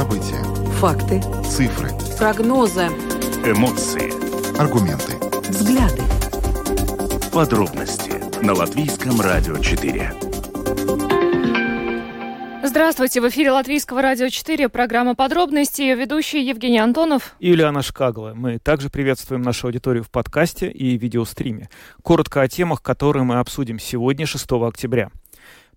События. Факты. Цифры. Прогнозы. Эмоции. Аргументы. Взгляды. Подробности на Латвийском радио 4. Здравствуйте, в эфире Латвийского радио 4, программа «Подробности», ее ведущий Евгений Антонов. И Юлиана Шкагла. Мы также приветствуем нашу аудиторию в подкасте и видеостриме. Коротко о темах, которые мы обсудим сегодня, 6 октября.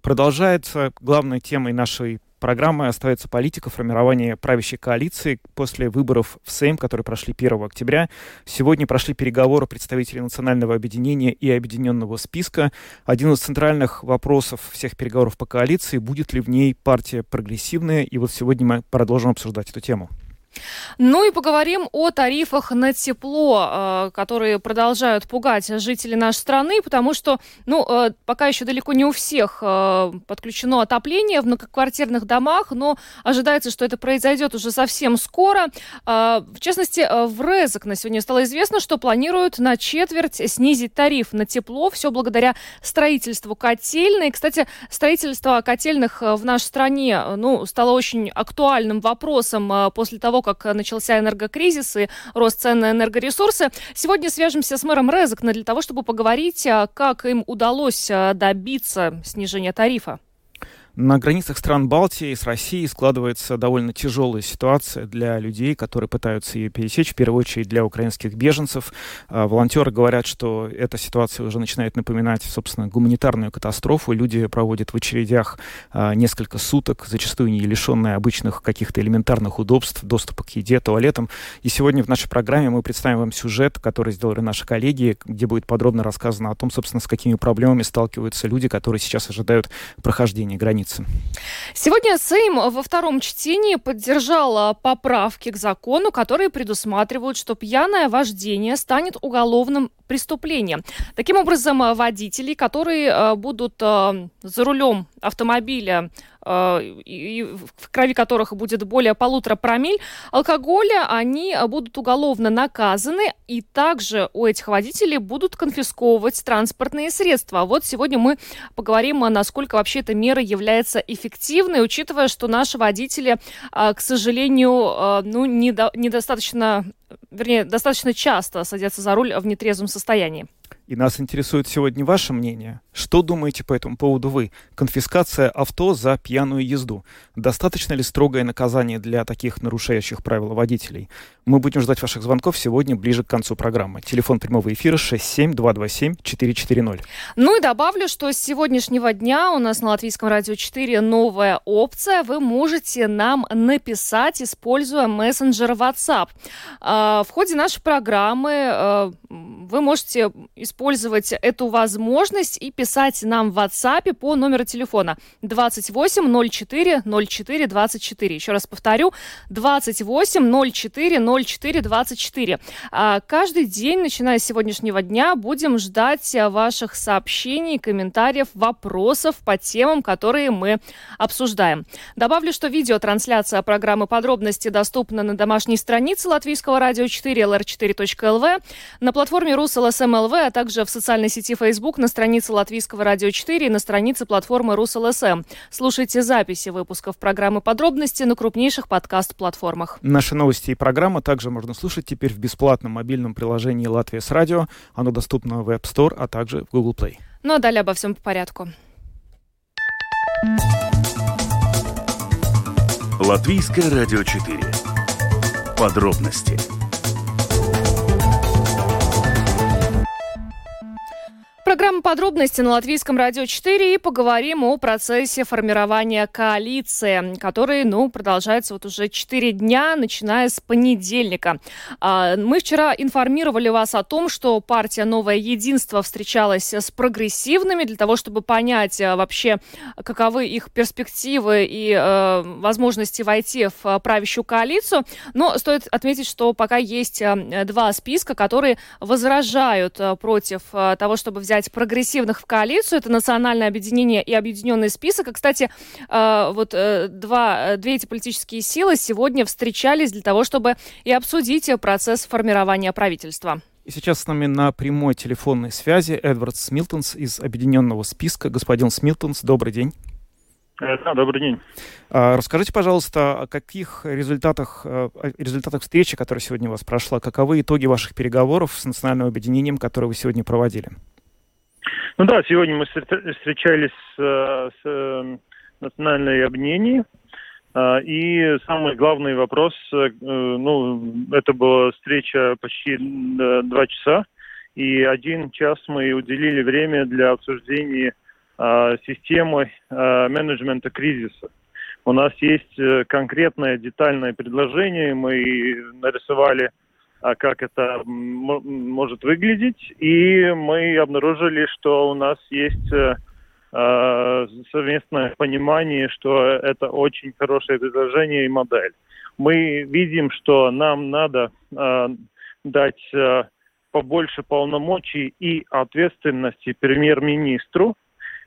Продолжается главной темой нашей программой остается политика формирования правящей коалиции после выборов в Сейм, которые прошли 1 октября. Сегодня прошли переговоры представителей Национального объединения и Объединенного списка. Один из центральных вопросов всех переговоров по коалиции, будет ли в ней партия прогрессивная. И вот сегодня мы продолжим обсуждать эту тему. Ну и поговорим о тарифах на тепло, э, которые продолжают пугать жителей нашей страны, потому что, ну, э, пока еще далеко не у всех э, подключено отопление в многоквартирных домах, но ожидается, что это произойдет уже совсем скоро. В частности, в Резок на сегодня стало известно, что планируют на четверть снизить тариф на тепло, все благодаря строительству котельной. Кстати, строительство котельных в нашей стране, ну, стало очень актуальным вопросом после того, как начался энергокризис и рост цен на энергоресурсы. Сегодня свяжемся с мэром Резекна для того, чтобы поговорить, а, как им удалось а, добиться снижения тарифа. На границах стран Балтии с Россией складывается довольно тяжелая ситуация для людей, которые пытаются ее пересечь, в первую очередь для украинских беженцев. А, волонтеры говорят, что эта ситуация уже начинает напоминать, собственно, гуманитарную катастрофу. Люди проводят в очередях а, несколько суток, зачастую не лишенные обычных каких-то элементарных удобств, доступа к еде, туалетам. И сегодня в нашей программе мы представим вам сюжет, который сделали наши коллеги, где будет подробно рассказано о том, собственно, с какими проблемами сталкиваются люди, которые сейчас ожидают прохождения границ границы. Сегодня Сейм во втором чтении поддержал поправки к закону, которые предусматривают, что пьяное вождение станет уголовным преступлением. Таким образом, водители, которые э, будут за рулем автомобиля в крови которых будет более полутора промиль алкоголя, они будут уголовно наказаны, и также у этих водителей будут конфисковывать транспортные средства. Вот сегодня мы поговорим, насколько вообще эта мера является эффективной, учитывая, что наши водители, к сожалению, ну, недостаточно, вернее, достаточно часто садятся за руль в нетрезвом состоянии. И нас интересует сегодня ваше мнение. Что думаете по этому поводу вы? Конфискация авто за пьяную езду. Достаточно ли строгое наказание для таких нарушающих правила водителей? Мы будем ждать ваших звонков сегодня ближе к концу программы. Телефон прямого эфира 67227-440. Ну и добавлю, что с сегодняшнего дня у нас на Латвийском радио 4 новая опция. Вы можете нам написать, используя мессенджер WhatsApp. А, в ходе нашей программы э, вы можете использовать эту возможность и писать нам в WhatsApp по номеру телефона 28 04 04 24. Еще раз повторю, 28 04 04 24. Каждый день, начиная с сегодняшнего дня, будем ждать ваших сообщений, комментариев, вопросов по темам, которые мы обсуждаем. Добавлю, что видеотрансляция программы «Подробности» доступна на домашней странице Латвийского радио 4 lr4.lv, на платформе РусЛСМЛВ, а также также в социальной сети Facebook, на странице Латвийского радио 4 и на странице платформы РусЛСМ. Слушайте записи выпусков программы «Подробности» на крупнейших подкаст-платформах. Наши новости и программы также можно слушать теперь в бесплатном мобильном приложении «Латвия с радио». Оно доступно в App Store, а также в Google Play. Ну а далее обо всем по порядку. Латвийское радио 4. Подробности Программа «Подробности» на Латвийском радио 4 и поговорим о процессе формирования коалиции, который, ну, продолжается вот уже 4 дня, начиная с понедельника. А, мы вчера информировали вас о том, что партия «Новое единство» встречалась с прогрессивными для того, чтобы понять а, вообще, каковы их перспективы и э, возможности войти в правящую коалицию. Но стоит отметить, что пока есть два списка, которые возражают против того, чтобы взять взять прогрессивных в коалицию. Это Национальное объединение и Объединенный список. И, кстати, э, вот э, два, э, две эти политические силы сегодня встречались для того, чтобы и обсудить процесс формирования правительства. И сейчас с нами на прямой телефонной связи Эдвард Смилтонс из Объединенного списка. Господин Смилтонс, добрый день. Да, добрый день. А, расскажите, пожалуйста, о каких результатах, о результатах встречи, которая сегодня у вас прошла, каковы итоги ваших переговоров с национальным объединением, которые вы сегодня проводили? Ну да, сегодня мы встречались с, с национальной объединением, и самый главный вопрос, ну, это была встреча почти два часа, и один час мы уделили время для обсуждения э, системы э, менеджмента кризиса. У нас есть э, конкретное детальное предложение, мы нарисовали, э, как это может выглядеть, и мы обнаружили, что у нас есть э, э, совместное понимание, что это очень хорошее предложение и модель. Мы видим, что нам надо э, дать э, побольше полномочий и ответственности премьер-министру.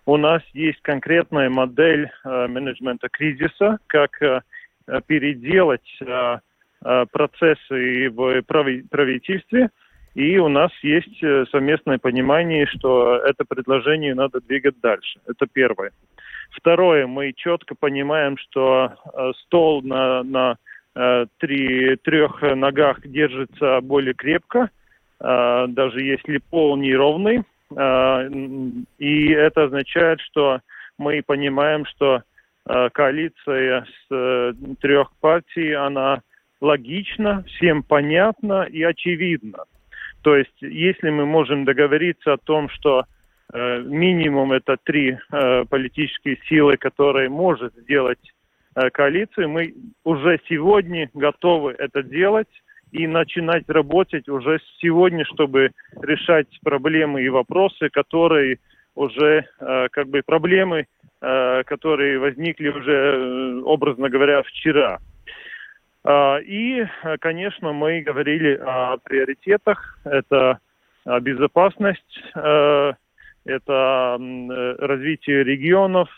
У нас есть конкретная модель э, менеджмента кризиса, как э, переделать э, процессы в правительстве. И у нас есть э, совместное понимание, что это предложение надо двигать дальше. Это первое. Второе, мы четко понимаем, что э, стол на, на э, три, трех ногах держится более крепко, даже если пол неровный. И это означает, что мы понимаем, что коалиция с э, трех партий, она логична, всем понятна и очевидна. То есть, если мы можем договориться о том, что э, минимум это три э, политические силы, которые может сделать э, коалицию, мы уже сегодня готовы это делать и начинать работать уже сегодня, чтобы решать проблемы и вопросы, которые уже э, как бы проблемы, э, которые возникли уже, э, образно говоря, вчера. Э, и, конечно, мы говорили о приоритетах. Это безопасность, э, это э, развитие регионов,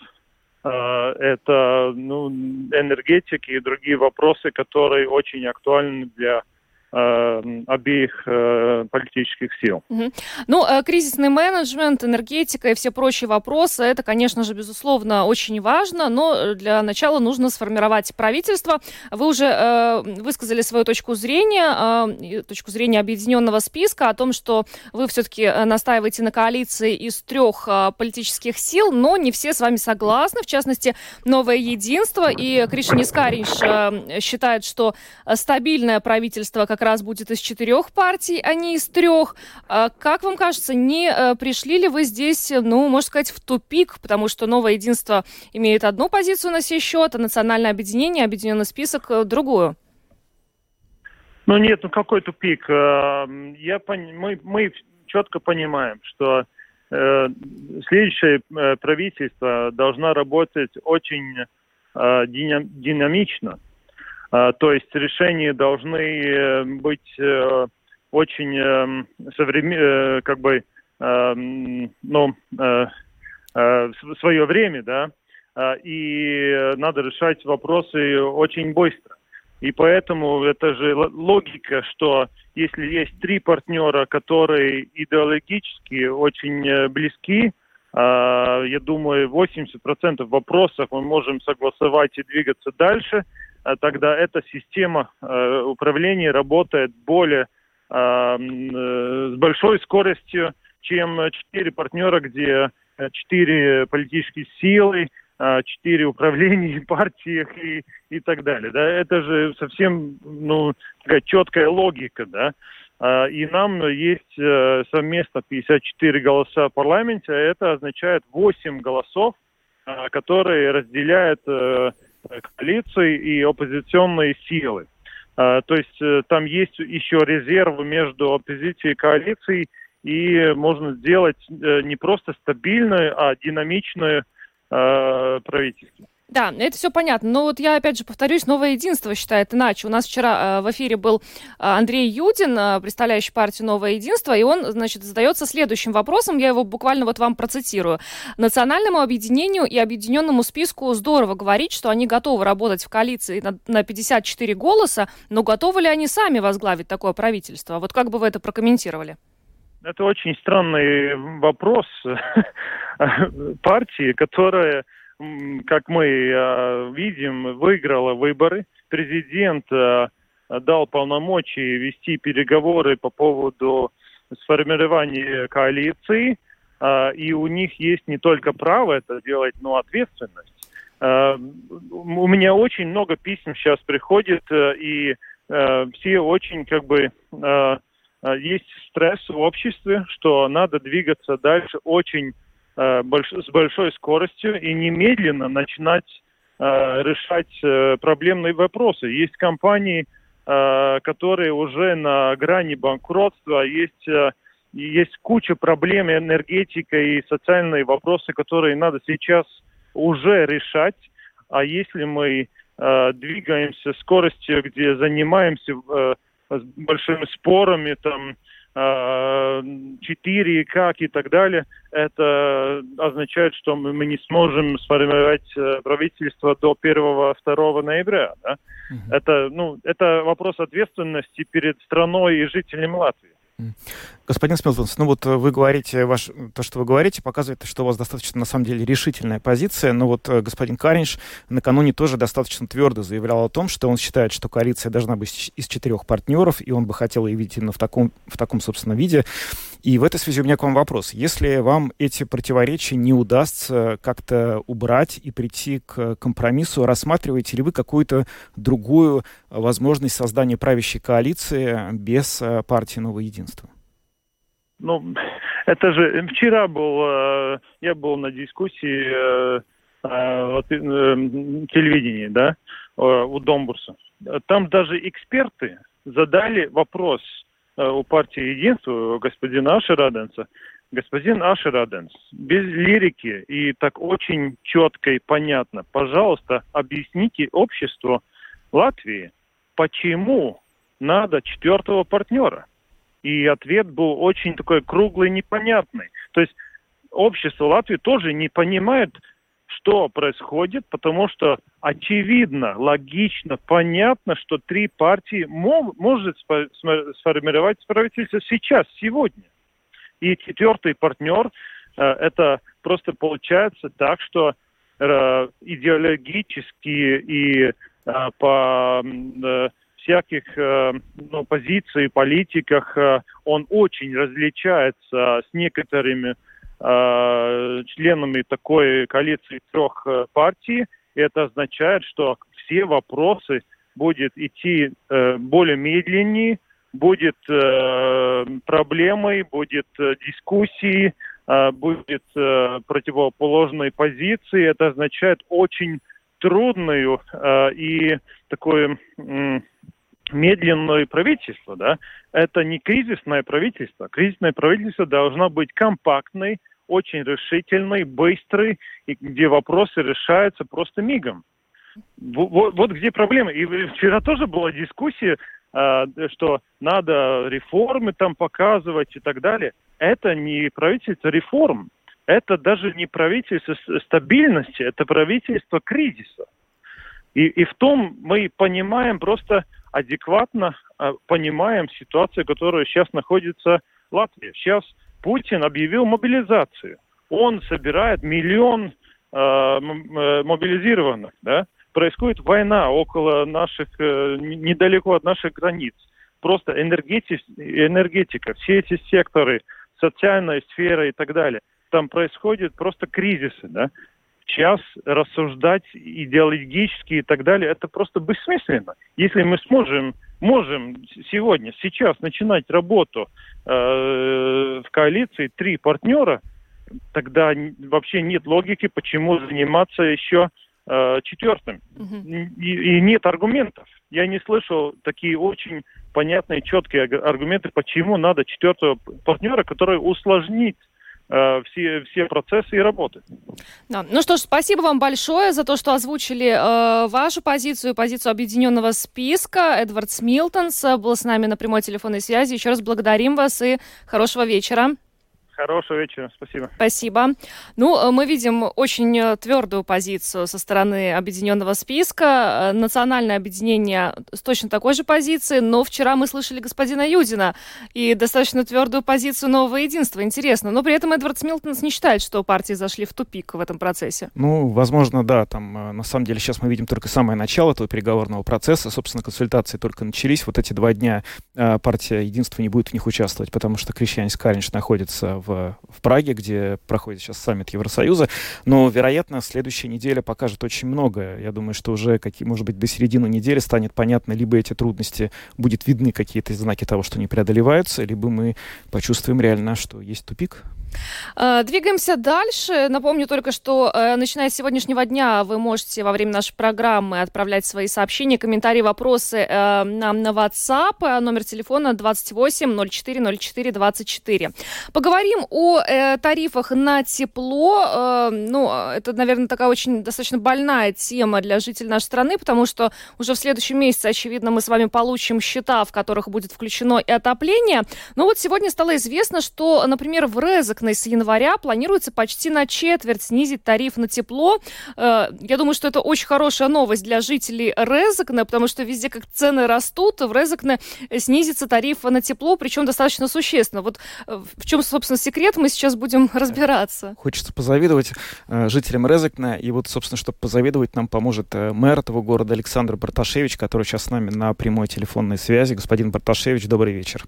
э, это ну, энергетика и другие вопросы, которые очень актуальны для Э, обеих э, политических сил. Угу. Ну, э, кризисный менеджмент, энергетика и все прочие вопросы, это, конечно же, безусловно, очень важно, но для начала нужно сформировать правительство. Вы уже э, высказали свою точку зрения, э, точку зрения объединенного списка о том, что вы все-таки настаиваете на коалиции из трех э, политических сил, но не все с вами согласны, в частности, Новое Единство и Кришин Искарич э, считает, что стабильное правительство, как как раз будет из четырех партий, а не из трех. А как вам кажется, не э, пришли ли вы здесь, ну, можно сказать, в тупик, потому что новое единство имеет одну позицию на сей счет, а национальное объединение, объединенный список э, другую? Ну нет, ну какой тупик? Э, я пон... мы, мы четко понимаем, что следующее правительство должно работать очень динамично. А, то есть решения должны э, быть э, очень э, современными, как бы, ну, в свое время, да, а, и надо решать вопросы очень быстро. И поэтому это же логика, что если есть три партнера, которые идеологически очень близки, а, я думаю, 80% вопросов мы можем согласовать и двигаться дальше – Э, тогда эта система э, управления работает более э, с большой скоростью, чем четыре партнера, где четыре политические силы, четыре управления партиях и, и так далее. Да? Это же совсем ну, такая четкая логика. Да? И нам есть совместно 54 голоса в парламенте, а это означает 8 голосов, которые разделяют коалиции и оппозиционные силы. А, то есть э, там есть еще резервы между оппозицией и коалицией, и можно сделать э, не просто стабильное, а динамичное э, правительство. Да, это все понятно. Но вот я опять же повторюсь, новое единство считает иначе. У нас вчера э, в эфире был э, Андрей Юдин, э, представляющий партию Новое единство, и он, значит, задается следующим вопросом. Я его буквально вот вам процитирую. Национальному объединению и объединенному списку здорово говорить, что они готовы работать в коалиции на, на 54 голоса, но готовы ли они сами возглавить такое правительство? Вот как бы вы это прокомментировали? Это очень странный вопрос партии, которая как мы э, видим, выиграла выборы. Президент э, дал полномочия вести переговоры по поводу сформирования коалиции. Э, и у них есть не только право это делать, но ответственность. У меня очень много писем сейчас приходит, и все очень как бы есть стресс в обществе, что надо двигаться дальше очень больш, с большой скоростью и немедленно начинать э, решать э, проблемные вопросы. Есть компании, э, которые уже на грани банкротства, есть, э, есть куча проблем энергетика и социальные вопросы, которые надо сейчас уже решать. А если мы э, двигаемся скоростью, где занимаемся э, большими спорами, там, 4, как и так далее, это означает, что мы, мы не сможем сформировать э, правительство до 1-2 ноября. Да? Угу. Это, ну, это вопрос ответственности перед страной и жителями Латвии. Господин Смилтонс, ну вот э, вы говорите, ваш, то, что вы говорите, показывает, что у вас достаточно, на самом деле, решительная позиция. Но вот э, господин Каринш накануне тоже достаточно твердо заявлял о том, что он считает, что коалиция должна быть из четырех партнеров, и он бы хотел ее видеть именно в таком, в таком, собственно, виде. И в этой связи у меня к вам вопрос. Если вам эти противоречия не удастся как-то убрать и прийти к компромиссу, рассматриваете ли вы какую-то другую возможность создания правящей коалиции без э, партии «Новое единство»? Ну, это же вчера был, э, я был на дискуссии э, телевидении, да, у Домбурса. Там даже эксперты задали вопрос – Э, у партии Единства, господина Ашераденса, господин Ашераденс, без лирики и так очень четко и понятно, пожалуйста, объясните обществу Латвии, почему надо четвертого партнера. И ответ был очень такой круглый, непонятный. То есть общество Латвии тоже не понимает, что происходит, потому что очевидно, логично, понятно, что три партии мог, может сформировать правительство сейчас, сегодня. И четвертый партнер, э, это просто получается так, что э, идеологически и э, по всяких ну, позиций, политиках он очень различается с некоторыми членами такой коалиции трех э, партий. Это означает, что все вопросы будут идти э, более медленнее, будет э, проблемой, будет э, дискуссии, э, будет э, противоположной позиции. Это означает очень трудную э, и такое э, медленное правительство, да, это не кризисное правительство. Кризисное правительство должно быть компактной, очень решительной, быстрой, и где вопросы решаются просто мигом. Вот, вот где проблема. И вчера тоже была дискуссия, э, что надо реформы там показывать и так далее. Это не правительство реформ. Это даже не правительство стабильности, это правительство кризиса. И, и в том мы понимаем просто адекватно э, понимаем ситуацию, которая сейчас находится Латвия. Сейчас Путин объявил мобилизацию. Он собирает миллион э, э мобилизированных, да? Происходит война около наших, э, недалеко от наших границ. Просто энергетик, энергетика, все эти секторы, социальная сфера и так далее. Там происходят просто кризисы, да? Сейчас рассуждать идеологически и так далее, это просто бессмысленно. Если мы сможем можем сегодня, сейчас начинать работу э, в коалиции три партнера, тогда вообще нет логики, почему заниматься еще э, четвертым. Угу. И, и нет аргументов. Я не слышал такие очень понятные, четкие аргументы, почему надо четвертого партнера, который усложнит Э, все, все процессы и работы. Да. Ну что ж, спасибо вам большое за то, что озвучили э, вашу позицию, позицию объединенного списка. Эдвард Смилтонс был с нами на прямой телефонной связи. Еще раз благодарим вас и хорошего вечера. Хорошего вечера, спасибо. Спасибо. Ну, э, мы видим очень э, твердую позицию со стороны объединенного списка. Э, национальное объединение с точно такой же позиции, но вчера мы слышали господина Юдина и достаточно твердую позицию нового единства. Интересно. Но при этом Эдвард Смилтонс не считает, что партии зашли в тупик в этом процессе. Ну, возможно, да. Там, на самом деле, сейчас мы видим только самое начало этого переговорного процесса. Собственно, консультации только начались. Вот эти два дня партия единства не будет в них участвовать, потому что Крещанец Каринч находится в в, Праге, где проходит сейчас саммит Евросоюза. Но, вероятно, следующая неделя покажет очень многое. Я думаю, что уже, какие, может быть, до середины недели станет понятно, либо эти трудности будет видны какие-то знаки того, что не преодолеваются, либо мы почувствуем реально, что есть тупик. Э, двигаемся дальше. Напомню только, что э, начиная с сегодняшнего дня вы можете во время нашей программы отправлять свои сообщения, комментарии, вопросы э, нам на WhatsApp. Номер телефона 28 04 04 24. Поговорим о тарифах на тепло. Ну, это, наверное, такая очень достаточно больная тема для жителей нашей страны, потому что уже в следующем месяце, очевидно, мы с вами получим счета, в которых будет включено и отопление. Но вот сегодня стало известно, что, например, в РЭЗ окна с января планируется почти на четверть снизить тариф на тепло. Э, я думаю, что это очень хорошая новость для жителей Резакна, потому что везде как цены растут, в Резакне снизится тариф на тепло, причем достаточно существенно. Вот э, в чем, собственно, секрет, мы сейчас будем разбираться. Хочется позавидовать э, жителям Резакна, и вот, собственно, чтобы позавидовать, нам поможет мэр этого города Александр Барташевич, который сейчас с нами на прямой телефонной связи. Господин Барташевич, добрый вечер.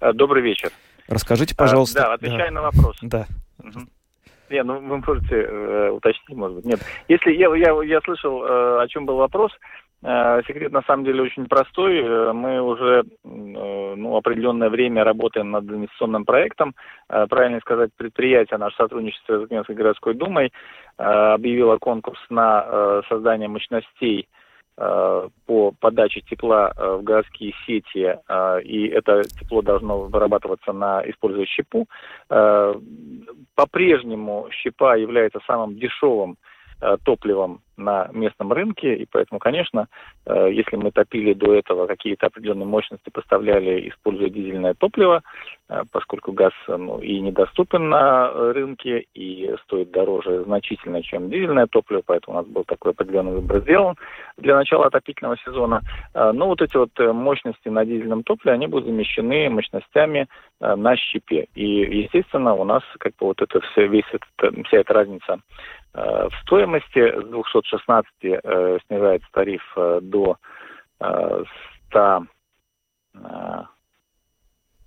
Добрый вечер. Расскажите, а, пожалуйста. Да, отвечая да. на вопрос. Да. Угу. Не, ну вы можете э, уточнить, может быть. Нет. Если я, я, я слышал, э, о чем был вопрос, э, секрет на самом деле очень простой. Э, мы уже э, ну, определенное время работаем над инвестиционным проектом. Э, правильно сказать, предприятие, наше сотрудничество с Генской городской думой э, объявило конкурс на э, создание мощностей по подаче тепла э, в городские сети, э, и это тепло должно вырабатываться на используя щепу. По-прежнему щепа является самым дешевым топливом на местном рынке, и поэтому, конечно, э, если мы топили до этого какие-то определенные мощности, поставляли, используя дизельное топливо, э, поскольку газ ну, и недоступен на рынке, и стоит дороже значительно, чем дизельное топливо, поэтому у нас был такой определенный выбор сделан для начала отопительного сезона. Э, но вот эти вот мощности на дизельном топливе, они будут замещены мощностями на щепе. И, естественно, у нас как бы вот это все, весь этот, вся эта разница в стоимости с 200 16 э, снижается тариф э, до э, 100...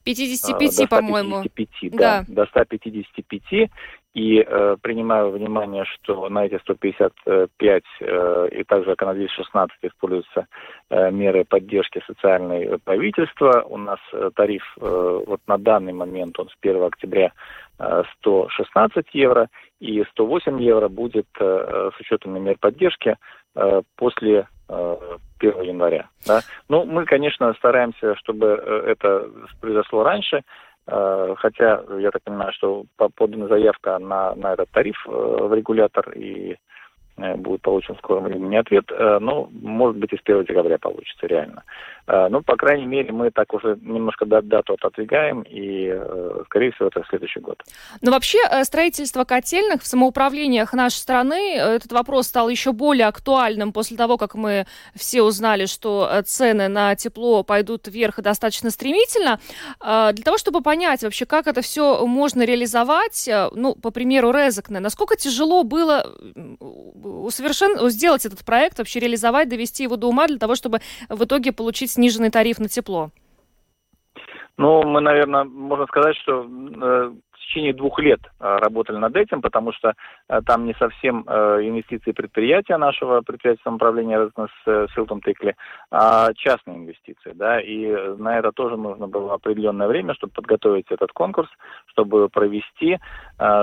Э, 55, по-моему. 55, да, да, до 155. И э, принимаю внимание, что на эти 155 э, и также на 216 используются э, меры поддержки социальной правительства. У нас э, тариф э, вот на данный момент, он с 1 октября э, 116 евро, и 108 евро будет э, с учетом мер поддержки э, после э, 1 января. Да? Ну, мы, конечно, стараемся, чтобы э, это произошло раньше, э, хотя я так понимаю, что подана заявка на, на этот тариф э, в регулятор, и Э, будет получен в скором времени ответ. Э, ну, может быть, и с 1 декабря получится, реально. Э, ну, по крайней мере, мы так уже немножко дату отодвигаем, и, скорее всего, это следующий год. Но вообще строительство котельных в самоуправлениях нашей страны, этот вопрос стал еще более актуальным после того, как мы все узнали, что цены на тепло пойдут вверх достаточно стремительно. Для того, чтобы понять вообще, как это все можно реализовать, ну, по примеру Резекне, насколько тяжело было усовершен... сделать этот проект, вообще реализовать, довести его до ума для того, чтобы в итоге получить сниженный тариф на тепло? Ну, мы, наверное, можно сказать, что э, течение двух лет э, работали над этим, потому что э, там не совсем э, инвестиции предприятия нашего предприятия самоуправления с Силтом Тыкли, а частные инвестиции, да, и на это тоже нужно было определенное время, чтобы подготовить этот конкурс, чтобы провести,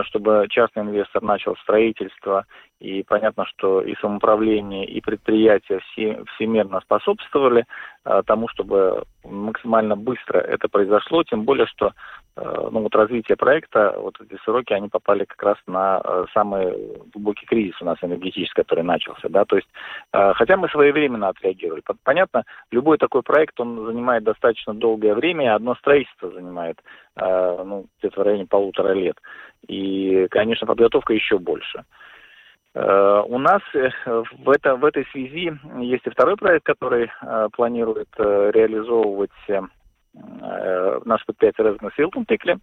чтобы частный инвестор начал строительство. И понятно, что и самоуправление, и предприятия все, всемирно способствовали тому, чтобы максимально быстро это произошло, тем более, что ну, вот развитие проекта, вот эти сроки, они попали как раз на э, самый глубокий кризис у нас энергетический, который начался, да, то есть, э, хотя мы своевременно отреагировали. Понятно, любой такой проект, он занимает достаточно долгое время, одно строительство занимает, ну, где-то в районе полутора лет. И, конечно, подготовка еще больше. У нас в, это, в этой связи есть и второй проект, который планирует реализовывать Э, наш предприятие Резонанс Илтон-Тикли,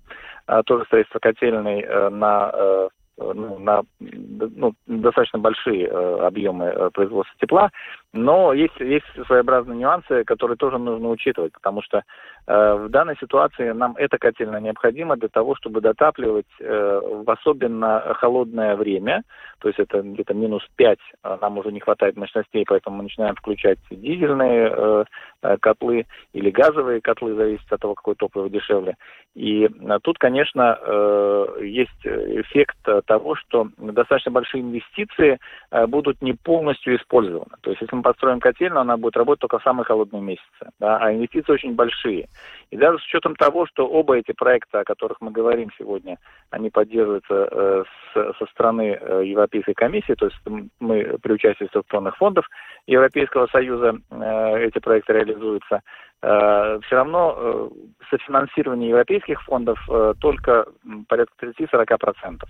тоже строительство котельной э, на э, ну, на ну, достаточно большие э, объемы э, производства тепла, но есть, есть своеобразные нюансы, которые тоже нужно учитывать, потому что э, в данной ситуации нам это котельно необходимо для того, чтобы дотапливать э, в особенно холодное время, то есть это где-то минус 5, а нам уже не хватает мощностей, поэтому мы начинаем включать дизельные э, э, котлы или газовые котлы, зависит от того, какое топливо дешевле. И э, тут, конечно, э, есть эффект того, что достаточно большие инвестиции э, будут не полностью использованы. То есть если мы построим котельную, она будет работать только в самые холодные месяцы. Да, а инвестиции очень большие. И даже с учетом того, что оба эти проекта, о которых мы говорим сегодня, они поддерживаются э, с, со стороны э, Европейской комиссии, то есть мы при участии структурных фондов Европейского Союза э, эти проекты реализуются, все равно э, софинансирование европейских фондов э, только порядка 30-40%.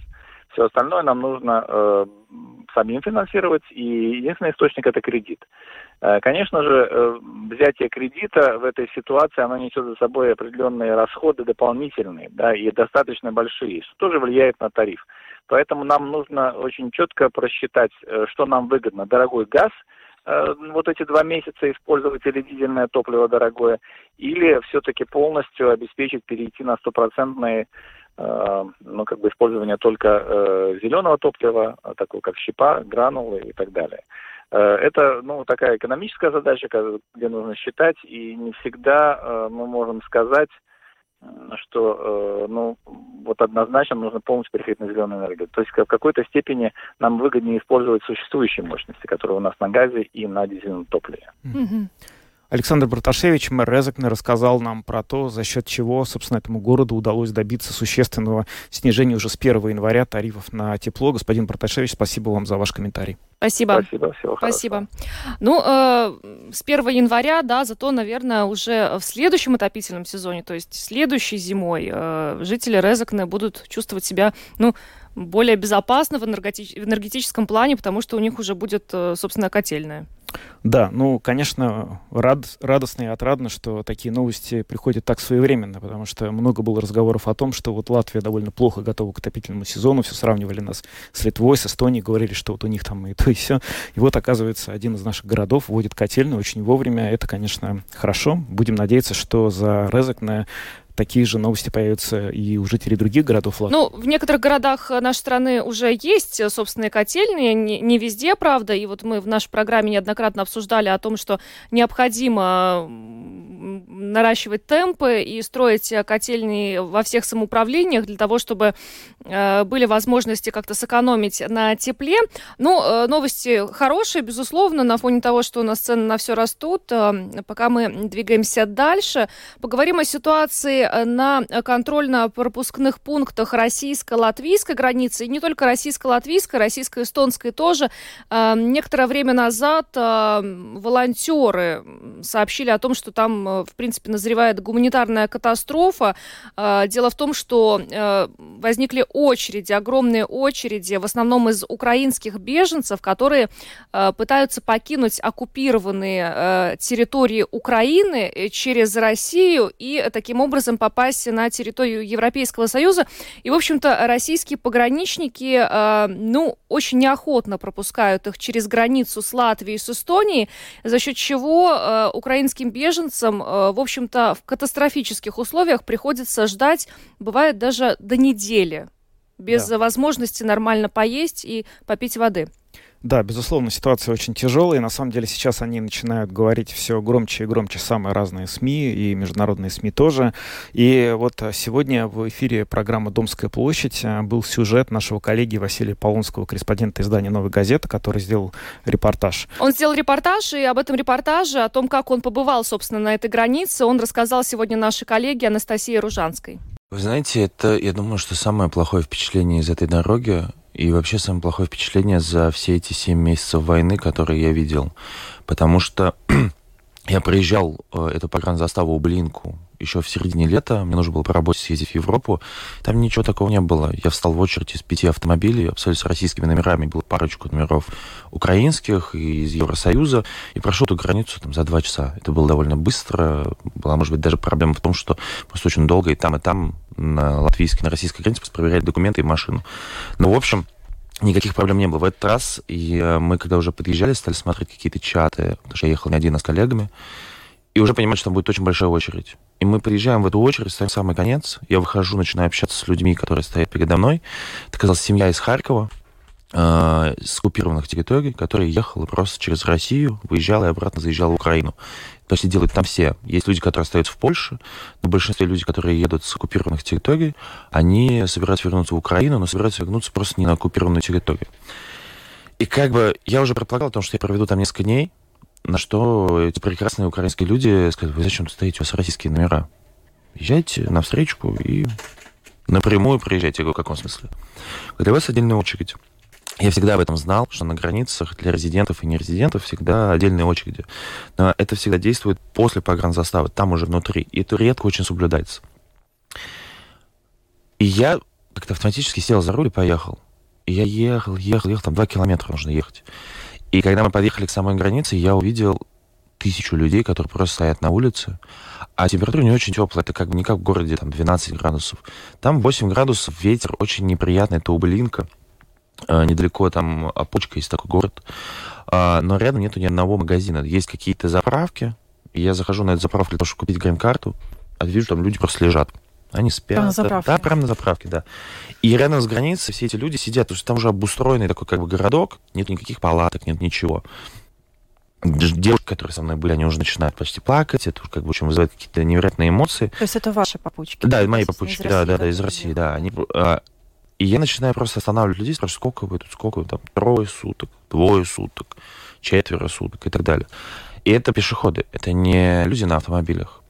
Все остальное нам нужно э, самим финансировать, и единственный источник это кредит. Э, конечно же, э, взятие кредита в этой ситуации, оно несет за собой определенные расходы дополнительные, да, и достаточно большие, что тоже влияет на тариф. Поэтому нам нужно очень четко просчитать, э, что нам выгодно. Дорогой газ, э, вот эти два месяца использовать или дизельное топливо дорогое, или все-таки полностью обеспечить перейти на стопроцентные Э, ну, как бы использование только э, зеленого топлива, а такого как щепа, гранулы и так далее. Э, это, ну, такая экономическая задача, где нужно считать, и не всегда э, мы можем сказать, что, ну, вот однозначно нужно полностью переходить на зеленую энергию. То есть в какой-то степени нам выгоднее использовать существующие мощности, которые у нас на газе и на дизельном топливе. Mm-hmm. Александр Браташевич, мэр Резекне, рассказал нам про то, за счет чего, собственно, этому городу удалось добиться существенного снижения уже с 1 января тарифов на тепло. Господин Браташевич, спасибо вам за ваш комментарий. Спасибо. Спасибо, всего Спасибо. Ну, э, с 1 января, да, зато, наверное, уже в следующем отопительном сезоне, то есть следующей зимой, э, жители Резекне будут чувствовать себя, ну, более безопасно в, энергетич- в энергетическом плане, потому что у них уже будет, э, собственно, котельная. Да, ну, конечно, рад, радостно и отрадно, что такие новости приходят так своевременно, потому что много было разговоров о том, что вот Латвия довольно плохо готова к отопительному сезону, все сравнивали нас с Литвой, с Эстонией, говорили, что вот у них там и то, и все. И вот, оказывается, один из наших городов вводит котельную очень вовремя. Это, конечно, хорошо. Будем надеяться, что за Резекне такие же новости появятся и у жителей других городов Латвии? Ну, в некоторых городах нашей страны уже есть собственные котельные, не, не везде, правда, и вот мы в нашей программе неоднократно обсуждали о том, что необходимо наращивать темпы и строить котельные во всех самоуправлениях для того, чтобы э, были возможности как-то сэкономить на тепле. Ну, э, новости хорошие, безусловно, на фоне того, что у нас цены на все растут. Э, пока мы двигаемся дальше, поговорим о ситуации Э, на контрольно-пропускных пунктах российско-латвийской границы, и не только российско-латвийской, российско-эстонской тоже. Э, некоторое время назад э, волонтеры сообщили о том, что там, в принципе, назревает гуманитарная катастрофа. Дело в том, что возникли очереди, огромные очереди, в основном из украинских беженцев, которые пытаются покинуть оккупированные территории Украины через Россию и таким образом образом попасть на территорию Европейского Союза. И, в общем-то, российские пограничники, э, ну, очень неохотно пропускают их через границу с Латвией и с Эстонией, за счет чего э, украинским беженцам, э, в общем-то, в катастрофических условиях приходится ждать, бывает даже до недели, без да. возможности нормально поесть и попить воды. Да, безусловно, ситуация очень тяжелая, и на самом деле сейчас они начинают говорить все громче и громче самые разные СМИ, и международные СМИ тоже. И вот а, сегодня в эфире программы «Домская площадь» а, был сюжет нашего коллеги Василия Полонского, корреспондента издания «Новой газеты», который сделал репортаж. Он сделал репортаж, и об этом репортаже, о том, как он побывал, собственно, на этой границе, он рассказал сегодня нашей коллеге Анастасии Ружанской. Вы знаете, это, я думаю, что самое плохое впечатление из этой дороги и вообще самое плохое впечатление за все эти семь месяцев войны, которые я видел. Потому что я проезжал э, эту погранзаставу Блинку еще в середине лета. Мне нужно было по работе съездить в Европу. Там ничего такого не было. Я встал в очередь из пяти автомобилей, абсолютно с российскими номерами. Было парочку номеров украинских и из Евросоюза. И прошел эту границу там, за два часа. Это было довольно быстро. Была, может быть, даже проблема в том, что просто очень долго и там, и там на латвийской, на российской границе проверяли документы и машину. Ну, в общем, Никаких проблем не было в этот раз. И э, мы, когда уже подъезжали, стали смотреть какие-то чаты, потому что я ехал не один, а с коллегами, и уже понимать, что там будет очень большая очередь. И мы приезжаем в эту очередь, ставим самый конец. Я выхожу, начинаю общаться с людьми, которые стоят передо мной. Это оказалась семья из Харькова, э, с оккупированных территорий, которая ехала просто через Россию, выезжала и обратно заезжала в Украину. Почти делают там все. Есть люди, которые остаются в Польше, но большинство людей, которые едут с оккупированных территорий, они собираются вернуться в Украину, но собираются вернуться просто не на оккупированную территорию. И как бы я уже предполагал о том, что я проведу там несколько дней, на что эти прекрасные украинские люди сказали, вы зачем тут стоите, у вас российские номера? Езжайте на встречку и напрямую приезжайте. Я говорю, в каком смысле? Для вас отдельная очередь. Я всегда об этом знал, что на границах для резидентов и нерезидентов всегда отдельные очереди. Но это всегда действует после погранзаставы, там уже внутри. И это редко очень соблюдается. И я как-то автоматически сел за руль и поехал. И я ехал, ехал, ехал, там два километра нужно ехать. И когда мы подъехали к самой границе, я увидел тысячу людей, которые просто стоят на улице, а температура не очень теплая, это как бы не как в городе, там 12 градусов. Там 8 градусов, ветер очень неприятный, это Ублинка. А, недалеко там Опочка есть такой город. А, но рядом нету ни одного магазина. Есть какие-то заправки. И я захожу на эту заправку для того, чтобы купить грин-карту, а вижу, там люди просто лежат. Они спят. Прямо на заправке. Да, прямо на заправке, да. И рядом с границей все эти люди сидят, потому что там уже обустроенный такой как бы городок, нет никаких палаток, нет ничего. Девушки, которые со мной были, они уже начинают почти плакать, это как бы очень вызывает какие-то невероятные эмоции. То есть это ваши попутчики? Да, мои попутчики, да, да, да, из России, да. Они, а, и я начинаю просто останавливать людей, спрашиваю, сколько вы тут, сколько вы там, трое суток, двое суток, четверо суток и так далее. И это пешеходы, это не люди на автомобилях.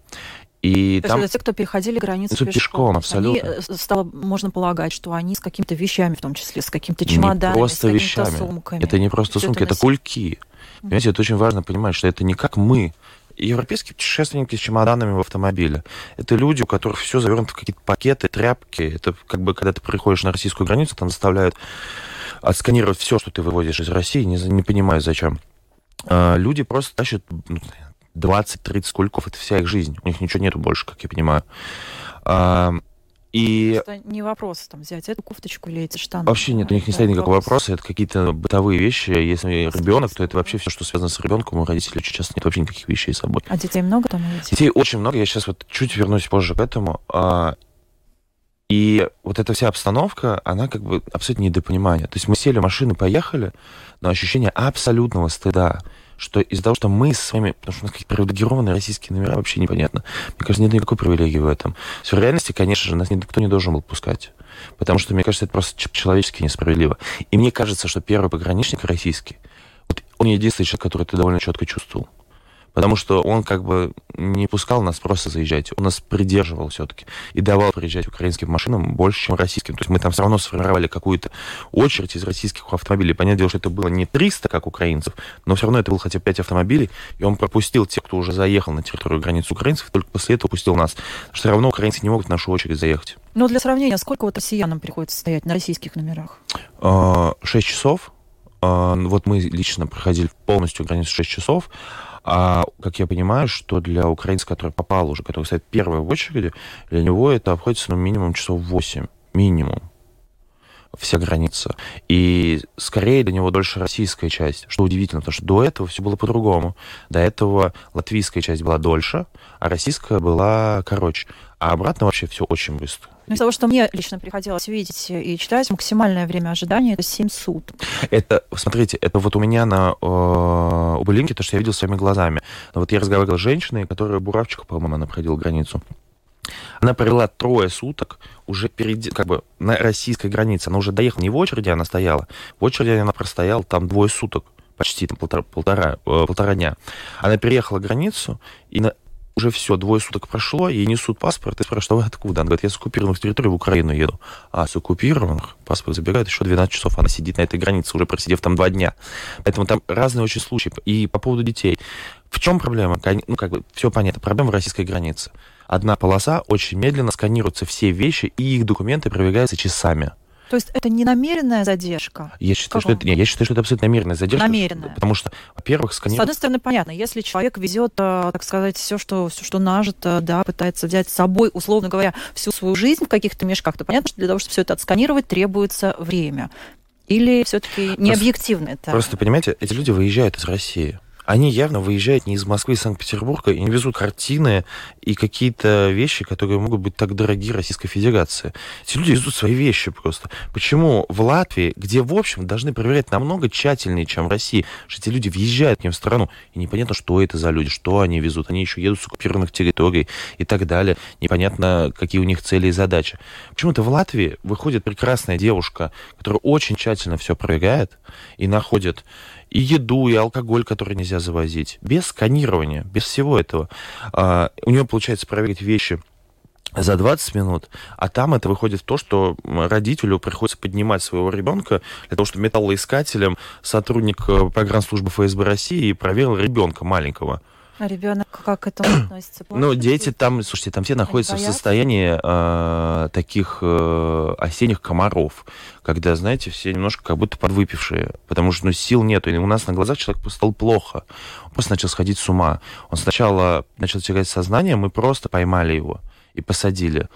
И То там... есть это те, кто переходили границу Это пешком, абсолютно. Они, э, стало, можно полагать, что они с какими-то вещами, в том числе с какими-то Не чемоданами, просто с вещами. сумками. Это не просто сумки, это носили. кульки. Понимаете, это очень важно понимать, что это не как мы, европейские путешественники с чемоданами в автомобиле. Это люди, у которых все завернуто в какие-то пакеты, тряпки. Это как бы, когда ты приходишь на российскую границу, там заставляют отсканировать все, что ты вывозишь из России, не, не понимаю зачем. А, люди просто тащат ну, 20-30 кульков, это вся их жизнь. У них ничего нету больше, как я понимаю. А, и Просто не вопрос там взять эту кофточку или эти штаны. Вообще нет, у них не стоит никакого вопрос. вопроса, это какие-то бытовые вещи. Если ребенок, то это вообще все, что связано с ребенком. У родителей очень часто нет вообще никаких вещей с собой. А детей много там этих? Детей очень много, я сейчас вот чуть вернусь позже к этому. А, И вот эта вся обстановка, она как бы абсолютно недопонимание. То есть мы сели в машину, поехали, но ощущение абсолютного стыда, что из-за того, что мы с вами, потому что у нас какие-то привилегированные российские номера, вообще непонятно. Мне кажется, нет никакой привилегии в этом. В реальности, конечно же, нас никто не должен был пускать. Потому что, мне кажется, это просто человечески несправедливо. И мне кажется, что первый пограничник российский, вот он единственный человек, который это довольно четко чувствовал. Потому что он как бы не пускал нас просто заезжать, он нас придерживал все-таки и давал приезжать украинским машинам больше, чем российским. То есть мы там все равно сформировали какую-то очередь из российских автомобилей. Понятное дело, что это было не 300, как украинцев, но все равно это было хотя бы 5 автомобилей, и он пропустил тех, кто уже заехал на территорию границы украинцев, только после этого пустил нас. Потому что все равно украинцы не могут в нашу очередь заехать. Ну, для сравнения, сколько вот россиянам приходится стоять на российских номерах? 6 часов. А, Вот мы лично проходили полностью границу 6 часов. А, как я понимаю, что для украинца, который попал уже, который стоит первый в очереди, для него это обходится ну, минимум часов 8. Минимум. Вся граница. И скорее для него дольше российская часть, что удивительно, потому что до этого все было по-другому. До этого латвийская часть была дольше, а российская была короче. А обратно вообще все очень быстро. Из того, что мне лично приходилось видеть и читать, максимальное время ожидания – это 7 суток. Это, смотрите, это вот у меня на э, то, что я видел своими глазами. Вот я разговаривал с женщиной, которая Буравчика, по-моему, она проходила границу. Она провела трое суток уже перед, как бы, на российской границе. Она уже доехала, не в очереди она стояла. В очереди она простояла там двое суток, почти там полтора, полтора, э, полтора дня. Она переехала границу, и на, уже все, двое суток прошло, ей несут паспорт, и спрашивают, а вы откуда? Она говорит, я с оккупированных территорий в Украину еду. А с оккупированных паспорт забирает еще 12 часов, она сидит на этой границе, уже просидев там два дня. Поэтому там разные очень случаи. И по поводу детей. В чем проблема? Ну, как бы, все понятно. Проблема в российской границе. Одна полоса, очень медленно сканируются все вещи, и их документы проверяются часами. То есть это не намеренная задержка? Я считаю, что это, нет, я считаю, что это абсолютно намеренная задержка. Намеренная. Потому что, во-первых, сканировать... С одной стороны, понятно, если человек везет, э, так сказать, все, что, все, что нажито, да, пытается взять с собой, условно говоря, всю свою жизнь в каких-то мешках, то понятно, что для того, чтобы все это отсканировать, требуется время. Или все-таки не объективно это? Просто, понимаете, эти люди выезжают из России. Они явно выезжают не из Москвы и Санкт-Петербурга и не везут картины и какие-то вещи, которые могут быть так дороги Российской Федерации. Эти люди везут свои вещи просто. Почему в Латвии, где, в общем, должны проверять намного тщательнее, чем в России, что эти люди въезжают к ним в страну, и непонятно, что это за люди, что они везут. Они еще едут с оккупированных территорий и так далее. Непонятно, какие у них цели и задачи. Почему-то в Латвии выходит прекрасная девушка, которая очень тщательно все проверяет и находит и еду, и алкоголь, который нельзя завозить. Без сканирования, без всего этого. А, у нее получается проверить вещи за 20 минут, а там это выходит в то, что родителю приходится поднимать своего ребенка для того, чтобы металлоискателем сотрудник э, погранслужбы ФСБ России проверил ребенка маленького. А ребенок как к этому относится? Ну, дети там, слушайте, там все находятся в состоянии э, таких э, осенних комаров, когда, знаете, все немножко как будто подвыпившие, потому что ну, сил нету. И у нас на глазах человек стал плохо. Он просто начал сходить с ума. Он сначала начал терять сознание, мы просто поймали его и посадили.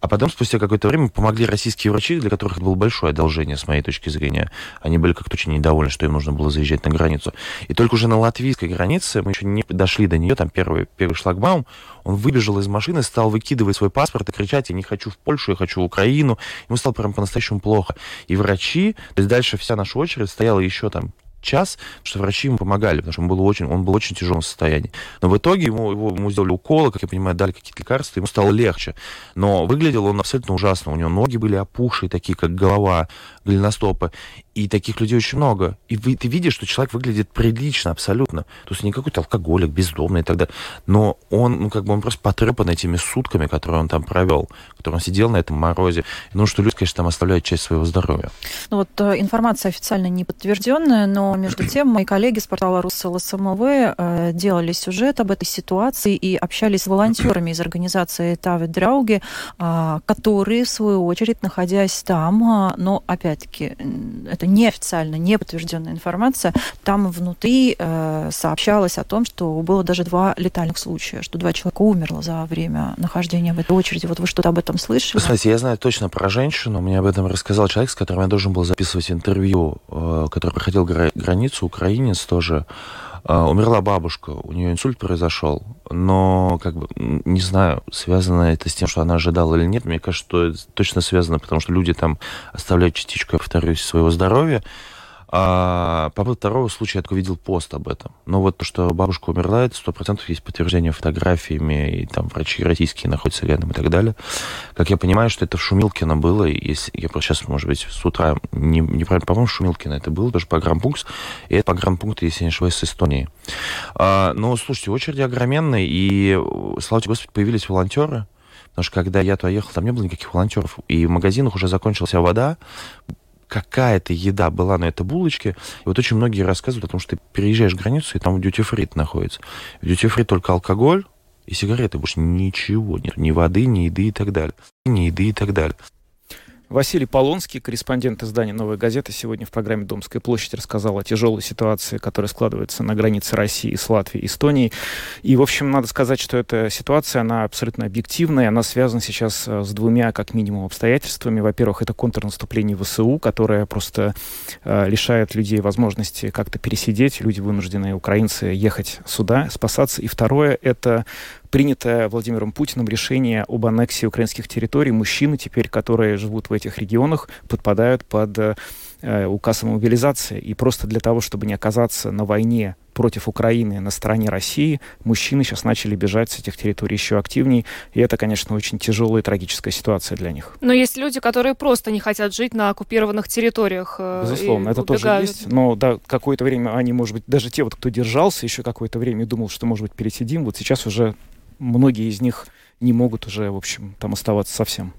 А потом, спустя какое-то время, помогли российские врачи, для которых это было большое одолжение, с моей точки зрения. Они были как-то очень недовольны, что им нужно было заезжать на границу. И только уже на латвийской границе, мы еще не дошли до нее, там первый, первый шлагбаум, он выбежал из машины, стал выкидывать свой паспорт и кричать, я не хочу в Польшу, я хочу в Украину. Ему стало прям по-настоящему плохо. И врачи, то есть дальше вся наша очередь стояла еще там час, что врачи ему помогали, потому что он был очень, он был очень тяжелом состоянии. Но в итоге ему, его, ему сделали уколы, как я понимаю, дали какие-то лекарства, ему стало легче. Но выглядел он абсолютно ужасно. У него ноги были опухшие, такие как голова, голеностопы. И таких людей очень много. И вы, ты видишь, что человек выглядит прилично абсолютно. То есть не какой-то алкоголик, бездомный и так далее. Но он, ну, как бы он просто потрепан этими сутками, которые он там провел, которые он сидел на этом морозе. Ну, что люди, конечно, там оставляют часть своего здоровья. Ну, вот э, информация официально не подтвержденная, но между тем мои коллеги с портала РусЛСМВ э, делали сюжет об этой ситуации и общались с волонтерами из организации Таве Драуги, э, которые, в свою очередь, находясь там, э, но, опять-таки, это неофициально, не подтвержденная информация, там внутри сообщалось о том, что было даже два летальных случая, что два человека умерло за время нахождения в этой очереди. Вот вы что-то об этом слышали? Смотрите, я знаю точно про женщину. Мне об этом рассказал человек, с которым я должен был записывать интервью, который проходил границу, украинец тоже. Uh, умерла бабушка, у нее инсульт произошел, но как бы не знаю, связано это с тем, что она ожидала или нет. Мне кажется, что это точно связано, потому что люди там оставляют частичку, повторюсь, своего здоровья. А по поводу второго случая я только видел пост об этом. Но вот то, что бабушка умерла, это сто процентов есть подтверждение фотографиями, и там врачи российские находятся рядом и так далее. Как я понимаю, что это в Шумилкино было, если я просто сейчас, может быть, с утра не, неправильно, по-моему, Шумилкино это было, даже погранпункт, и это погранпункт, если не ошибаюсь, с Эстонии. А, но, слушайте, очереди огроменные, и, слава тебе, Господи, появились волонтеры, Потому что когда я туда ехал, там не было никаких волонтеров. И в магазинах уже закончилась вода, какая-то еда была на этой булочке. И вот очень многие рассказывают о том, что ты переезжаешь границу, и там дьюти фри находится. В дьюти фри только алкоголь и сигареты, больше ничего нет. Ни воды, ни еды и так далее. Ни еды и так далее. Василий Полонский, корреспондент издания «Новая газета», сегодня в программе «Домская площадь» рассказал о тяжелой ситуации, которая складывается на границе России с Латвией и Эстонией. И, в общем, надо сказать, что эта ситуация, она абсолютно объективная, она связана сейчас э, с двумя, как минимум, обстоятельствами. Во-первых, это контрнаступление ВСУ, которое просто э, лишает людей возможности как-то пересидеть. Люди вынуждены, украинцы, ехать сюда, спасаться. И второе, это принятое Владимиром Путиным решение об аннексии украинских территорий. Мужчины теперь, которые живут в этих регионах, подпадают под э, указ о мобилизации. И просто для того, чтобы не оказаться на войне против Украины на стороне России, мужчины сейчас начали бежать с этих территорий еще активнее. И это, конечно, очень тяжелая и трагическая ситуация для них. Но есть люди, которые просто не хотят жить на оккупированных территориях. Э, Безусловно, это убегают. тоже есть. Но да, какое-то время они, может быть, даже те, вот, кто держался еще какое-то время и думал, что, может быть, пересидим, вот сейчас уже многие из них не могут уже, в общем, там оставаться совсем.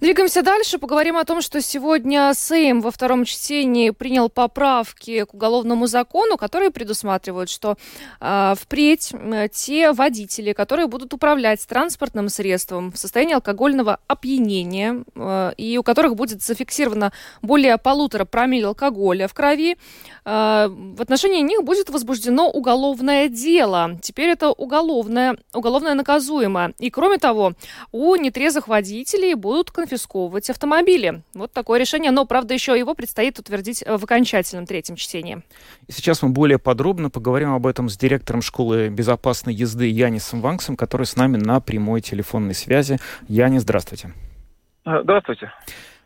Двигаемся дальше. Поговорим о том, что сегодня Сейм во втором чтении принял поправки к уголовному закону, которые предусматривают, что э, впредь те водители, которые будут управлять транспортным средством в состоянии алкогольного опьянения э, и у которых будет зафиксировано более полутора промилле алкоголя в крови, э, в отношении них будет возбуждено уголовное дело. Теперь это уголовное, уголовное наказуемо. И кроме того, у нетрезвых водителей будут конфисковывать автомобили. Вот такое решение, но, правда, еще его предстоит утвердить э, в окончательном третьем чтении. И сейчас мы более подробно поговорим об этом с директором школы безопасной езды Янисом Ванксом, который с нами на прямой телефонной связи. Янис, здравствуйте. А, здравствуйте.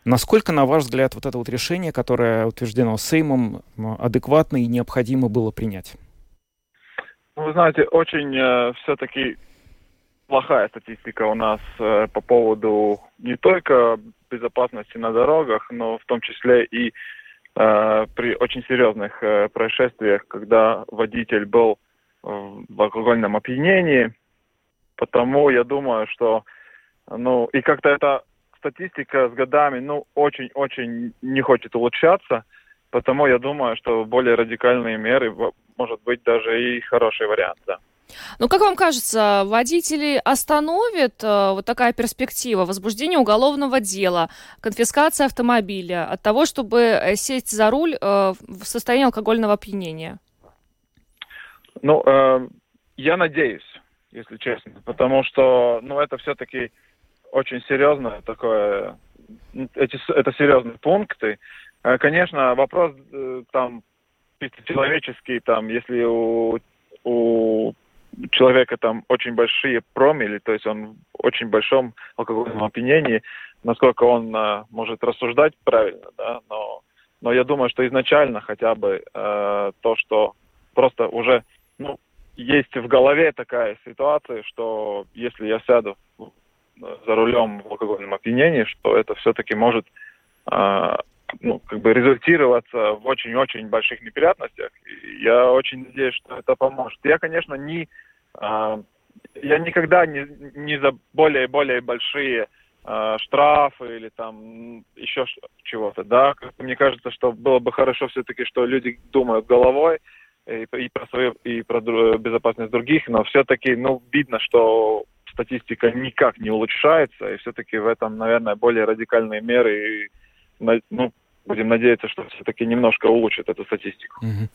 Насколько, на ваш взгляд, вот это вот решение, которое утверждено Сеймом, адекватно и необходимо было принять? Ну, вы знаете, очень э, все-таки плохая статистика у нас э, по поводу не только безопасности на дорогах, но в том числе и э, при очень серьезных э, происшествиях, когда водитель был в алкогольном опьянении. Потому я думаю, что ну и как-то эта статистика с годами ну очень-очень не хочет улучшаться. Потому я думаю, что более радикальные меры может быть даже и хороший вариант, да. Ну, как вам кажется, водители остановят э, вот такая перспектива возбуждения уголовного дела, конфискация автомобиля от того, чтобы э, сесть за руль э, в состоянии алкогольного опьянения? Ну, э, я надеюсь, если честно, потому что, ну, это все-таки очень серьезное такое, эти, это серьезные пункты. Э, конечно, вопрос э, там чисто человеческий, там, если у, у человека там очень большие промили, то есть он в очень большом алкогольном опьянении, насколько он э, может рассуждать правильно, да, но, но я думаю, что изначально хотя бы э, то, что просто уже ну, есть в голове такая ситуация, что если я сяду за рулем в алкогольном опьянении, что это все-таки может э, ну, как бы результироваться в очень-очень больших неприятностях. И я очень надеюсь, что это поможет. Я, конечно, не я никогда не, не за более и более большие э, штрафы или там еще чего-то, да. Мне кажется, что было бы хорошо все-таки, что люди думают головой и, про свою, и про безопасность других, но все-таки, ну, видно, что статистика никак не улучшается, и все-таки в этом, наверное, более радикальные меры, ну, будем надеяться, что все-таки немножко улучшит эту статистику. Угу.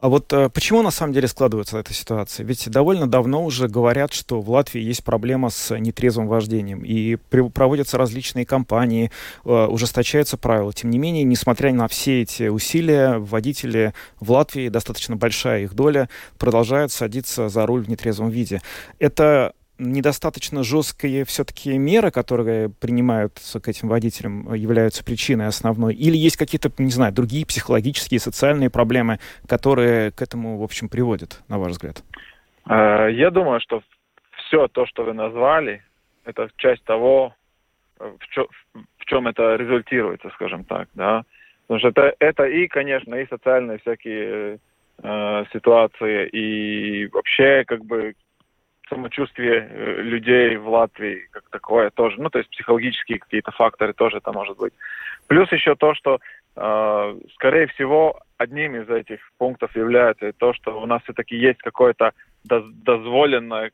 А вот а, почему на самом деле складывается эта ситуация? Ведь довольно давно уже говорят, что в Латвии есть проблема с нетрезвым вождением, и при, проводятся различные кампании, а, ужесточаются правила. Тем не менее, несмотря на все эти усилия, водители в Латвии, достаточно большая их доля, продолжают садиться за руль в нетрезвом виде. Это недостаточно жесткие все-таки меры, которые принимаются к этим водителям, являются причиной основной? Или есть какие-то, не знаю, другие психологические, социальные проблемы, которые к этому, в общем, приводят, на ваш взгляд? Э, я думаю, что все то, что вы назвали, это часть того, в, чё, в чем это результируется, скажем так, да. Потому что это, это и, конечно, и социальные всякие э, ситуации, и вообще, как бы, самочувствие э, людей в Латвии как такое тоже, ну, то есть психологические какие-то факторы тоже это может быть. Плюс еще то, что, э, скорее всего, одним из этих пунктов является то, что у нас все-таки есть какое-то дозволенное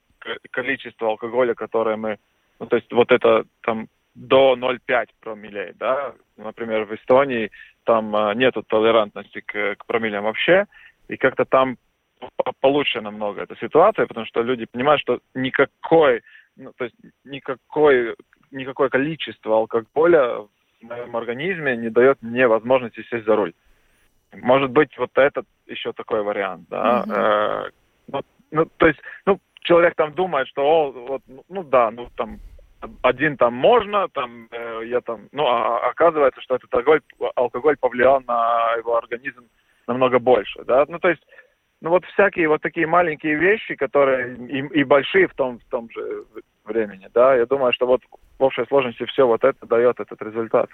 количество алкоголя, которое мы, ну, то есть вот это там до 0,5 промиллей, да, например, в Эстонии там э, нету толерантности к, к промиллям вообще, и как-то там получше намного эта ситуация, потому что люди понимают, что никакой, ну, то есть никакой, никакое количество алкоголя в моем организме не дает мне возможности сесть за руль. Может быть, вот этот еще такой вариант, да. Mm-hmm. Э, ну, ну, то есть, ну, человек там думает, что, о, вот, ну, ну да, ну там один там можно, там э, я там, ну, а, а оказывается, что этот алкоголь, алкоголь повлиял на его организм намного больше, да. Ну, то есть ну вот всякие вот такие маленькие вещи, которые и, и большие в том, в том же времени, да, я думаю, что вот в общей сложности все вот это дает этот результат.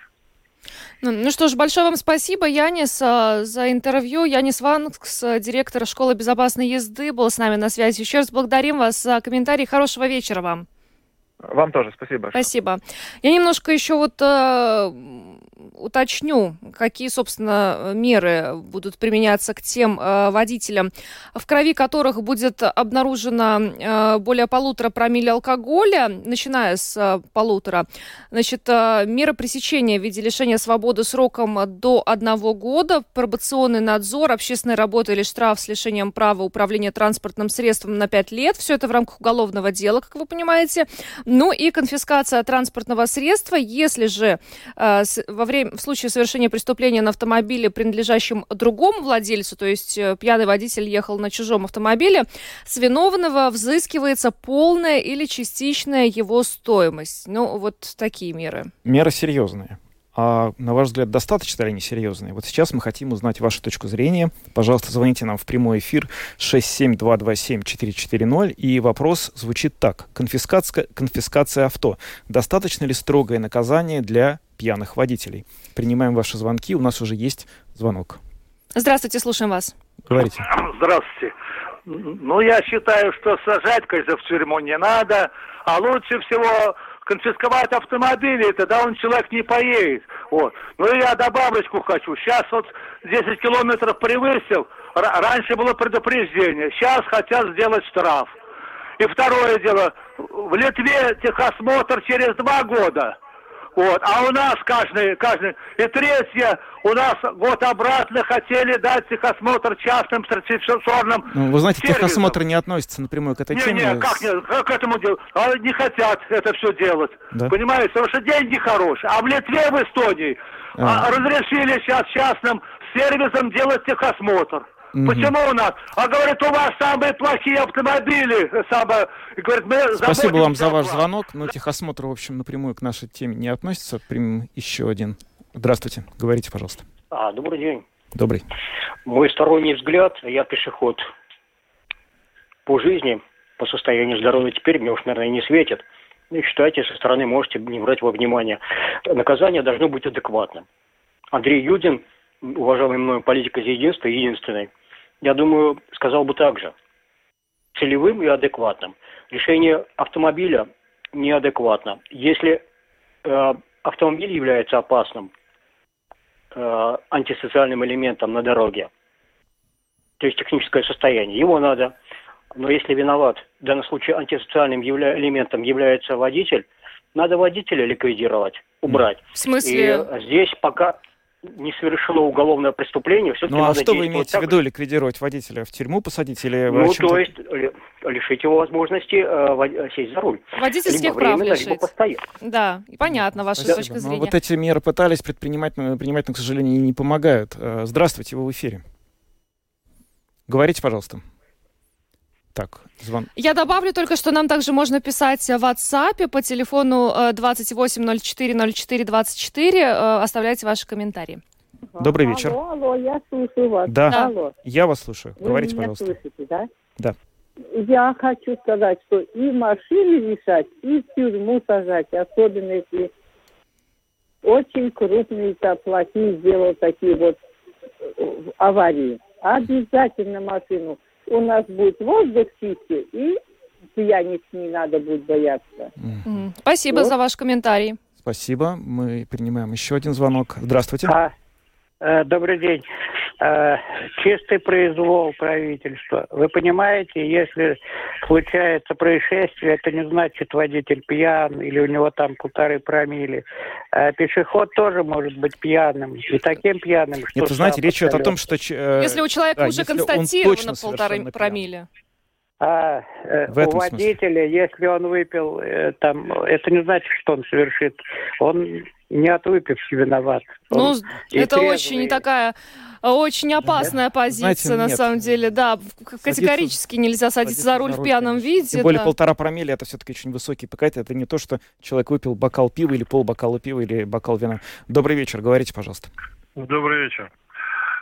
Ну, ну что ж, большое вам спасибо, Янис, а, за интервью. Янис Ванкс, директор школы безопасной езды, был с нами на связи. Еще раз благодарим вас за комментарий. Хорошего вечера вам. Вам тоже спасибо. Спасибо. Я немножко еще вот э, уточню, какие, собственно, меры будут применяться к тем э, водителям, в крови которых будет обнаружено э, более полутора промилле алкоголя, начиная с э, полутора. Значит, э, меры пресечения в виде лишения свободы сроком до одного года, пробационный надзор, общественная работа или штраф с лишением права управления транспортным средством на 5 лет. Все это в рамках уголовного дела, как вы понимаете. Ну и конфискация транспортного средства, если же э, во время, в случае совершения преступления на автомобиле, принадлежащем другому владельцу, то есть э, пьяный водитель ехал на чужом автомобиле, с виновного взыскивается полная или частичная его стоимость. Ну, вот такие меры. Меры серьезные. А на ваш взгляд, достаточно ли они серьезные? Вот сейчас мы хотим узнать вашу точку зрения. Пожалуйста, звоните нам в прямой эфир 67227-440. И вопрос звучит так. Конфискация, конфискация авто. Достаточно ли строгое наказание для пьяных водителей? Принимаем ваши звонки. У нас уже есть звонок. Здравствуйте, слушаем вас. Говорите. Здравствуйте. Ну, я считаю, что сажать, конечно, в тюрьму не надо, а лучше всего конфисковать автомобили, тогда он человек не поедет. Вот. Ну и я добавочку хочу. Сейчас вот 10 километров превысил, раньше было предупреждение, сейчас хотят сделать штраф. И второе дело, в Литве техосмотр через два года. Вот. А у нас каждый, каждый. И третье, у нас год обратно хотели дать техосмотр частным сертификационным ну, Вы знаете, сервисом. техосмотр не относится напрямую к этой не, теме. Не, как не, к этому делу? А не хотят это все делать. Да? Понимаете, потому что деньги хорошие. А в Литве, в Эстонии а. разрешили сейчас частным сервисом делать техосмотр. Угу. Почему у нас? А говорит, у вас самые плохие автомобили. Самые... Говорит, мы Спасибо вам за ваш звонок. Но техосмотр, в общем, напрямую к нашей теме не относится. Примем еще один. Здравствуйте. Говорите, пожалуйста. А, добрый день. Добрый. Мой сторонний взгляд, я пешеход по жизни, по состоянию здоровья теперь мне уж, наверное, не светит. Ну, считайте, со стороны можете не брать во внимание. Наказание должно быть адекватным. Андрей Юдин, уважаемый мною политик из единства, единственный, я думаю, сказал бы так же. Целевым и адекватным. Решение автомобиля неадекватно. Если э, автомобиль является опасным э, антисоциальным элементом на дороге, то есть техническое состояние, его надо. Но если виноват, в данном случае антисоциальным явля, элементом является водитель, надо водителя ликвидировать, убрать. В смысле? И здесь пока не совершено угодное преступление, все-таки Ну а что вы имеете в виду, ликвидировать водителя? В тюрьму посадить или... Ну, то есть лишить его возможности э, сесть за руль. Водительских прав лишить. Да, понятно, ваша Спасибо. точка зрения. Но вот эти меры пытались предпринимать, принимать, но, к сожалению, не помогают. Э, здравствуйте, вы в эфире. Говорите, пожалуйста. Так, звон. Я добавлю только, что нам также можно писать в WhatsApp по телефону 28040424. Э, э, оставляйте ваши комментарии. Добрый вечер. Алло, алло, я слушаю вас. Да, да. Алло. я вас слушаю. Вы Говорите, меня пожалуйста. слышите, да? Да. Я хочу сказать, что и машины лишать, и в тюрьму сажать, особенно если очень крупные плохие сделал такие вот э, аварии. Обязательно машину у нас будет воздух чистый, и пьяниц не надо будет бояться. Mm. Спасибо вот. за ваш комментарий. Спасибо. Мы принимаем еще один звонок. Здравствуйте. А, добрый день. Э, чистый произвол правительства. Вы понимаете, если случается происшествие, это не значит водитель пьян или у него там полторы промили. Э, пешеход тоже может быть пьяным. И таким пьяным, что... Нет, вы знаете, речь идет о том, что... Э, если у человека да, уже констатировано полторы промили. А э, у водителя, смысле. если он выпил, э, там, это не значит, что он совершит. Он не от выпивки виноват. Ну, он это трезвый. очень такая очень опасная позиция, Знаете, на нет. самом деле. Да, категорически нельзя садиться за руль в пьяном виде. Тем более полтора промилле это все-таки очень высокий показатель. Это не то, что человек выпил бокал пива или полбокала пива или бокал вина. Добрый вечер, говорите, пожалуйста. Добрый вечер.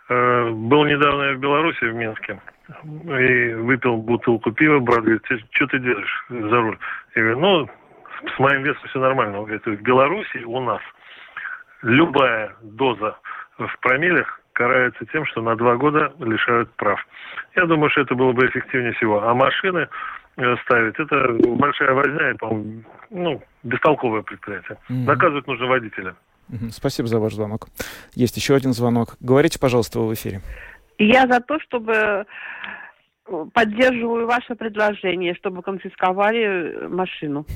Э, был недавно в Беларуси, в Минске, и выпил бутылку пива, брат говорит, что ты делаешь за руль? Я говорю, ну, с моим весом все нормально. Он говорит, в Беларуси у нас любая доза в промиллях карается тем, что на два года лишают прав. Я думаю, что это было бы эффективнее всего. А машины э, ставить, это большая возня и, по-моему, ну, бестолковое предприятие. Mm-hmm. Наказывать нужно водителя. Mm-hmm. Спасибо за ваш звонок. Есть еще один звонок. Говорите, пожалуйста, вы в эфире. Я за то, чтобы поддерживаю ваше предложение, чтобы конфисковали машину.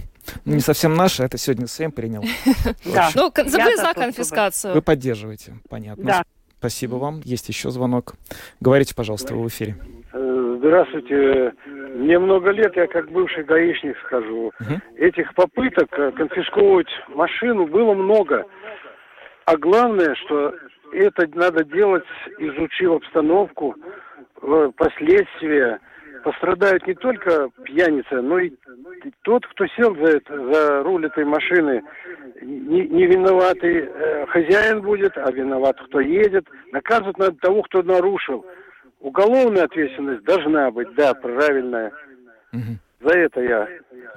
Ну, не совсем наше, это сегодня Сэм принял. Да. Ну, вы за конфискацию. Вы поддерживаете, понятно. Да. Спасибо вам. Есть еще звонок. Говорите, пожалуйста, вы в эфире. Э, здравствуйте. Мне много лет, я как бывший гаишник схожу. Угу. Этих попыток э, конфисковывать машину было много. А главное, что это надо делать, изучив обстановку, последствия. Пострадают не только пьяница, но и тот, кто сел за, это, за руль этой машины. Не, не виноватый э, хозяин будет, а виноват, кто едет. Наказывать надо того, кто нарушил. Уголовная ответственность должна быть, да, правильная. Угу. За это я.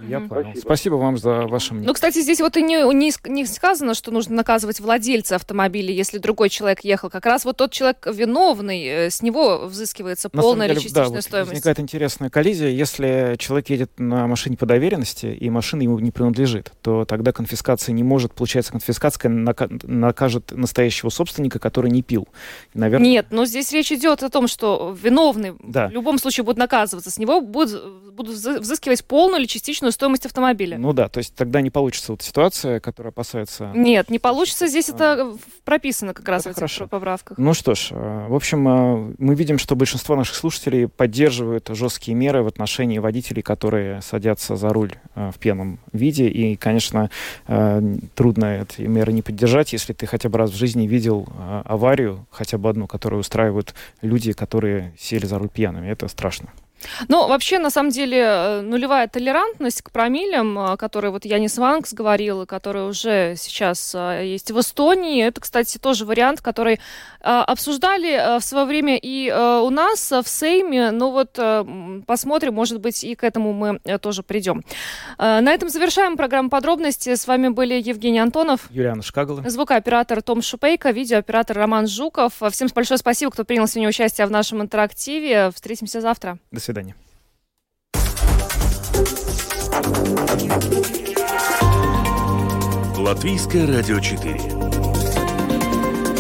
Я понял. Спасибо. Спасибо вам за ваше мнение. Ну, кстати, здесь вот и не, не, не сказано, что нужно наказывать владельца автомобиля, если другой человек ехал. Как раз вот тот человек виновный, э, с него взыскивается на полная деле, или частичная да, стоимость. возникает интересная коллизия. Если человек едет на машине по доверенности, и машина ему не принадлежит, то тогда конфискация не может, получается, конфискация накажет настоящего собственника, который не пил. И, наверное... Нет, но здесь речь идет о том, что виновный да. в любом случае будет наказываться. С него будут, будут взыскивать полную или частичную стоимость автомобиля. Ну да, то есть тогда не получится вот ситуация, которая опасается... Нет, не получится. Здесь а... это прописано как раз это в этих хорошо. поправках. Ну что ж, э, в общем, э, мы видим, что большинство наших слушателей поддерживают жесткие меры в отношении водителей, которые садятся за руль э, в пьяном виде. И, конечно, трудно эти меры не поддержать, если ты хотя бы раз в жизни видел аварию, хотя бы одну, которую устраивают люди, которые сели за руль пьяными. Это страшно. Ну, вообще, на самом деле, э, нулевая толерантность к промиллям, э, которые вот Янис Ванкс говорил, которые уже сейчас э, есть в Эстонии, это, кстати, тоже вариант, который обсуждали в свое время и у нас в Сейме, но вот посмотрим, может быть, и к этому мы тоже придем. На этом завершаем программу подробности. С вами были Евгений Антонов, Юлиана Шкагала, звукооператор Том Шупейко, видеооператор Роман Жуков. Всем большое спасибо, кто принял сегодня участие в нашем интерактиве. Встретимся завтра. До свидания свидания. Латвийское радио 4.